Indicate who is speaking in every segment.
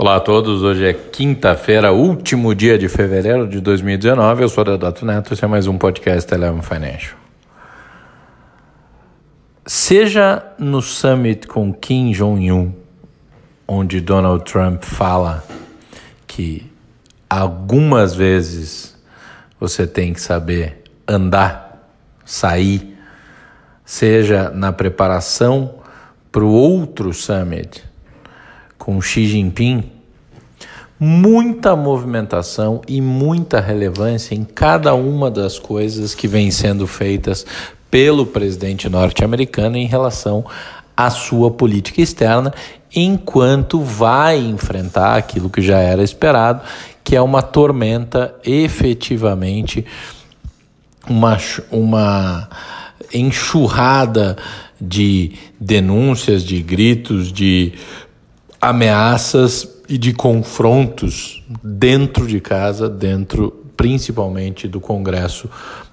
Speaker 1: Olá a todos, hoje é quinta-feira, último dia de fevereiro de 2019. Eu sou o Deodato Neto esse é mais um podcast Eleven Financial. Seja no summit com Kim Jong-un, onde Donald Trump fala que algumas vezes você tem que saber andar, sair, seja na preparação para o outro summit com Xi Jinping, muita movimentação e muita relevância em cada uma das coisas que vêm sendo feitas pelo presidente norte-americano em relação à sua política externa, enquanto vai enfrentar aquilo que já era esperado, que é uma tormenta efetivamente uma, uma enxurrada de denúncias, de gritos, de ameaças e de confrontos dentro de casa, dentro principalmente do Congresso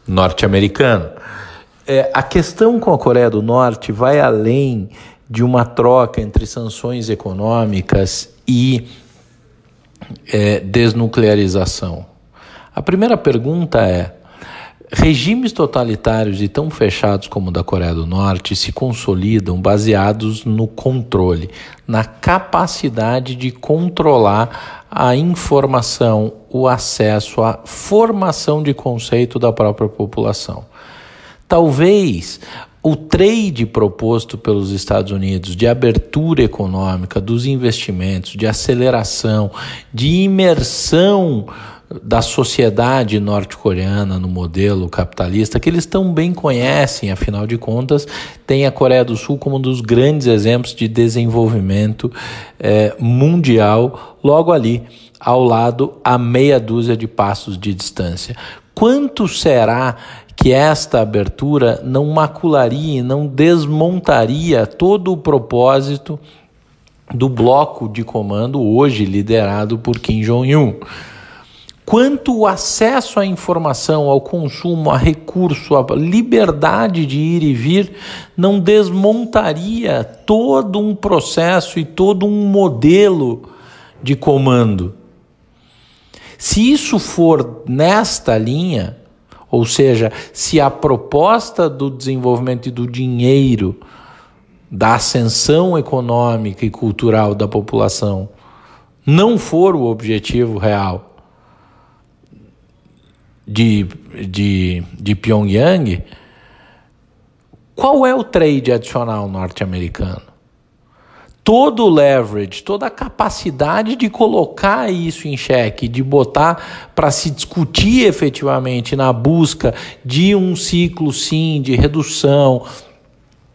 Speaker 1: norte-americano. É, a questão com a Coreia do Norte vai além de uma troca entre sanções econômicas e é, desnuclearização. A primeira pergunta é: Regimes totalitários e tão fechados como o da Coreia do Norte se consolidam baseados no controle, na capacidade de controlar a informação, o acesso, a formação de conceito da própria população. Talvez o trade proposto pelos Estados Unidos de abertura econômica, dos investimentos, de aceleração, de imersão da sociedade norte-coreana no modelo capitalista, que eles tão bem conhecem, afinal de contas, tem a Coreia do Sul como um dos grandes exemplos de desenvolvimento é, mundial, logo ali, ao lado, a meia dúzia de passos de distância. Quanto será que esta abertura não macularia, não desmontaria todo o propósito do bloco de comando hoje liderado por Kim Jong-un? Quanto o acesso à informação, ao consumo, a recurso, a liberdade de ir e vir não desmontaria todo um processo e todo um modelo de comando. Se isso for nesta linha, ou seja, se a proposta do desenvolvimento e do dinheiro, da ascensão econômica e cultural da população não for o objetivo real, de, de, de Pyongyang, qual é o trade adicional norte-americano? Todo o leverage, toda a capacidade de colocar isso em xeque, de botar para se discutir efetivamente na busca de um ciclo, sim, de redução,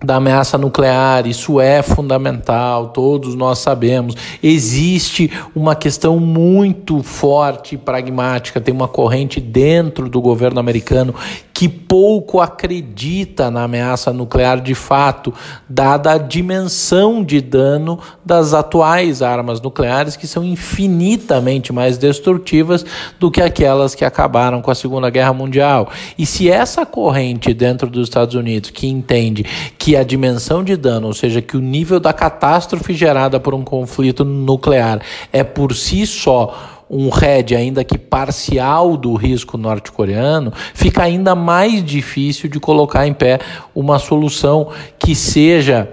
Speaker 1: da ameaça nuclear, isso é fundamental, todos nós sabemos. Existe uma questão muito forte e pragmática, tem uma corrente dentro do governo americano que pouco acredita na ameaça nuclear de fato, dada a dimensão de dano das atuais armas nucleares, que são infinitamente mais destrutivas do que aquelas que acabaram com a Segunda Guerra Mundial. E se essa corrente dentro dos Estados Unidos, que entende que a dimensão de dano, ou seja, que o nível da catástrofe gerada por um conflito nuclear é por si só um RED, ainda que parcial, do risco norte-coreano, fica ainda mais difícil de colocar em pé uma solução que seja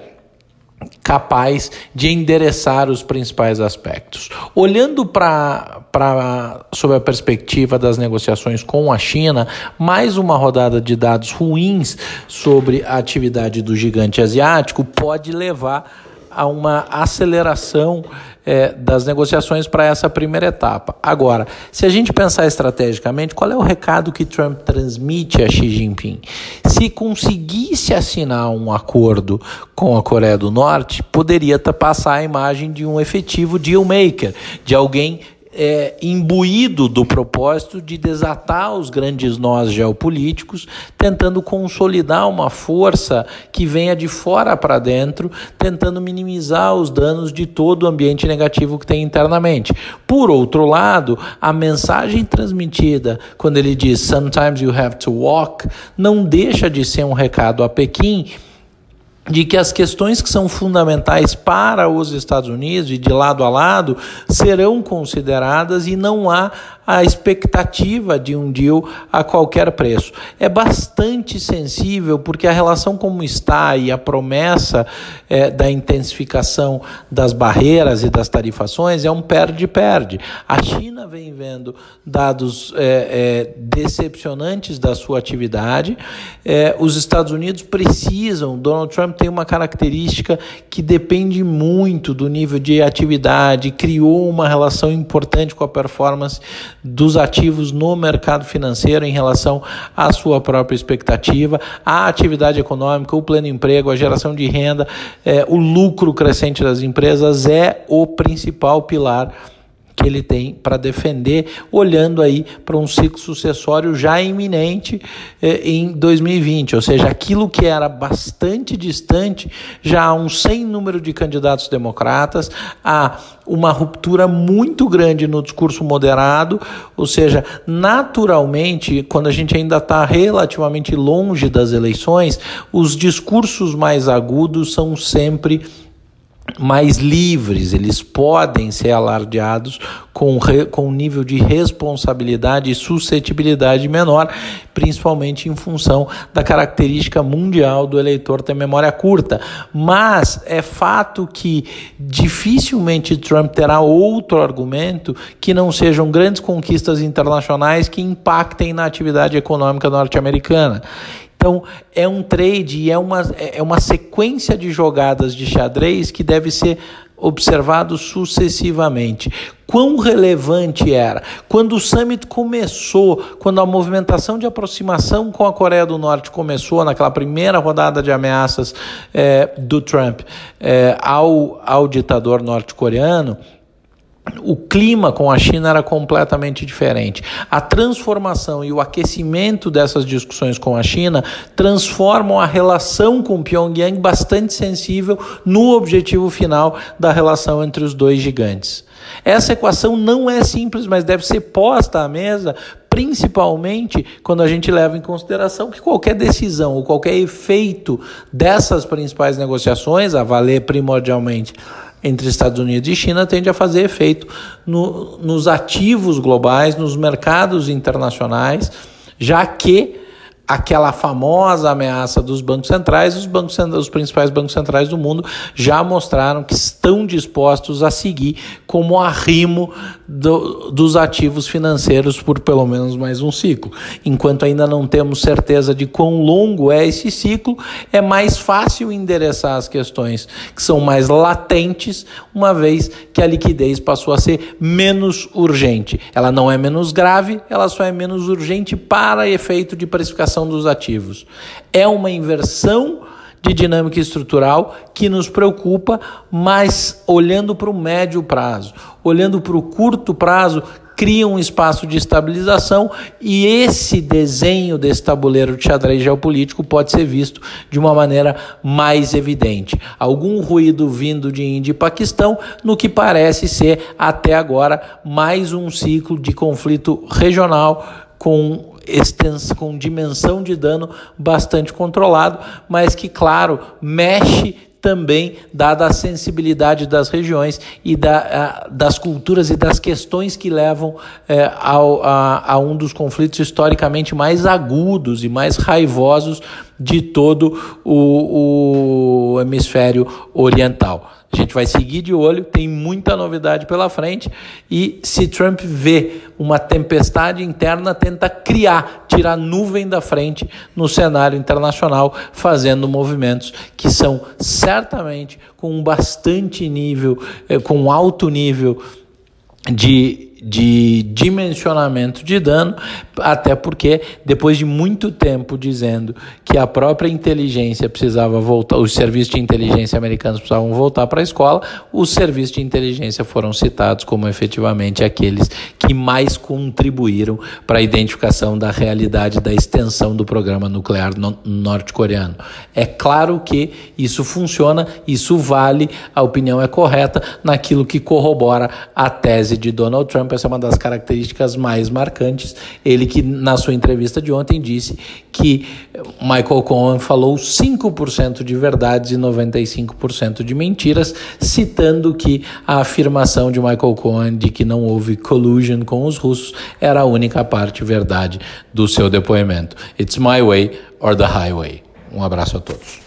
Speaker 1: capaz de endereçar os principais aspectos. Olhando para sob a perspectiva das negociações com a China, mais uma rodada de dados ruins sobre a atividade do gigante asiático pode levar a uma aceleração é, das negociações para essa primeira etapa. Agora, se a gente pensar estrategicamente, qual é o recado que Trump transmite a Xi Jinping? Se conseguisse assinar um acordo com a Coreia do Norte, poderia passar a imagem de um efetivo deal maker, de alguém é, imbuído do propósito de desatar os grandes nós geopolíticos, tentando consolidar uma força que venha de fora para dentro, tentando minimizar os danos de todo o ambiente negativo que tem internamente. Por outro lado, a mensagem transmitida quando ele diz sometimes you have to walk não deixa de ser um recado a Pequim de que as questões que são fundamentais para os Estados Unidos e de lado a lado serão consideradas e não há a expectativa de um deal a qualquer preço. É bastante sensível porque a relação como está e a promessa é, da intensificação das barreiras e das tarifações é um perde-perde. A China vem vendo dados é, é, decepcionantes da sua atividade. É, os Estados Unidos precisam, Donald Trump tem uma característica que depende muito do nível de atividade, criou uma relação importante com a performance dos ativos no mercado financeiro em relação à sua própria expectativa, a atividade econômica, o pleno emprego, a geração de renda, é, o lucro crescente das empresas é o principal pilar que ele tem para defender, olhando aí para um ciclo sucessório já iminente eh, em 2020, ou seja, aquilo que era bastante distante, já há um sem número de candidatos democratas, há uma ruptura muito grande no discurso moderado, ou seja, naturalmente, quando a gente ainda está relativamente longe das eleições, os discursos mais agudos são sempre mais livres, eles podem ser alardeados com, com um nível de responsabilidade e suscetibilidade menor, principalmente em função da característica mundial do eleitor ter memória curta. Mas é fato que dificilmente Trump terá outro argumento que não sejam grandes conquistas internacionais que impactem na atividade econômica norte-americana. Então, é um trade é uma, é uma sequência de jogadas de xadrez que deve ser observado sucessivamente. Quão relevante era? Quando o summit começou, quando a movimentação de aproximação com a Coreia do Norte começou, naquela primeira rodada de ameaças é, do Trump é, ao, ao ditador norte-coreano, o clima com a China era completamente diferente. A transformação e o aquecimento dessas discussões com a China transformam a relação com Pyongyang bastante sensível no objetivo final da relação entre os dois gigantes. Essa equação não é simples, mas deve ser posta à mesa, principalmente quando a gente leva em consideração que qualquer decisão ou qualquer efeito dessas principais negociações, a valer primordialmente entre Estados Unidos e China tende a fazer efeito no, nos ativos globais, nos mercados internacionais, já que aquela famosa ameaça dos bancos centrais, os, bancos, os principais bancos centrais do mundo já mostraram que estão dispostos a seguir como arrimo do, dos ativos financeiros por pelo menos mais um ciclo. Enquanto ainda não temos certeza de quão longo é esse ciclo, é mais fácil endereçar as questões que são mais latentes, uma vez que a liquidez passou a ser menos urgente. Ela não é menos grave, ela só é menos urgente para efeito de precificação dos ativos. É uma inversão de dinâmica estrutural que nos preocupa, mas olhando para o médio prazo, olhando para o curto prazo, cria um espaço de estabilização e esse desenho desse tabuleiro de xadrez geopolítico pode ser visto de uma maneira mais evidente. Algum ruído vindo de Índia e Paquistão, no que parece ser até agora mais um ciclo de conflito regional com com dimensão de dano bastante controlado, mas que, claro, mexe também, dada a sensibilidade das regiões e da, a, das culturas e das questões que levam é, ao, a, a, um dos conflitos historicamente mais agudos e mais raivosos de todo o, o hemisfério oriental. A gente vai seguir de olho, tem muita novidade pela frente. E se Trump vê uma tempestade interna, tenta criar, tirar nuvem da frente no cenário internacional, fazendo movimentos que são certamente com bastante nível, eh, com alto nível de de dimensionamento de dano, até porque depois de muito tempo dizendo que a própria inteligência precisava voltar, os serviços de inteligência americanos precisavam voltar para a escola, os serviços de inteligência foram citados como efetivamente aqueles que mais contribuíram para a identificação da realidade da extensão do programa nuclear norte-coreano. É claro que isso funciona, isso vale, a opinião é correta naquilo que corrobora a tese de Donald Trump essa é uma das características mais marcantes. Ele que na sua entrevista de ontem disse que Michael Cohen falou 5% de verdades e 95% de mentiras, citando que a afirmação de Michael Cohen de que não houve collusion com os russos era a única parte verdade do seu depoimento. It's my way or the highway. Um abraço a todos.